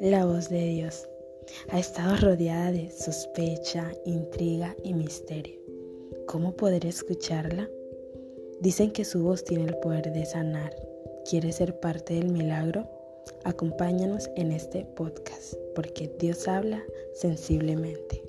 La voz de Dios ha estado rodeada de sospecha, intriga y misterio. ¿Cómo poder escucharla? Dicen que su voz tiene el poder de sanar. ¿Quieres ser parte del milagro? Acompáñanos en este podcast, porque Dios habla sensiblemente.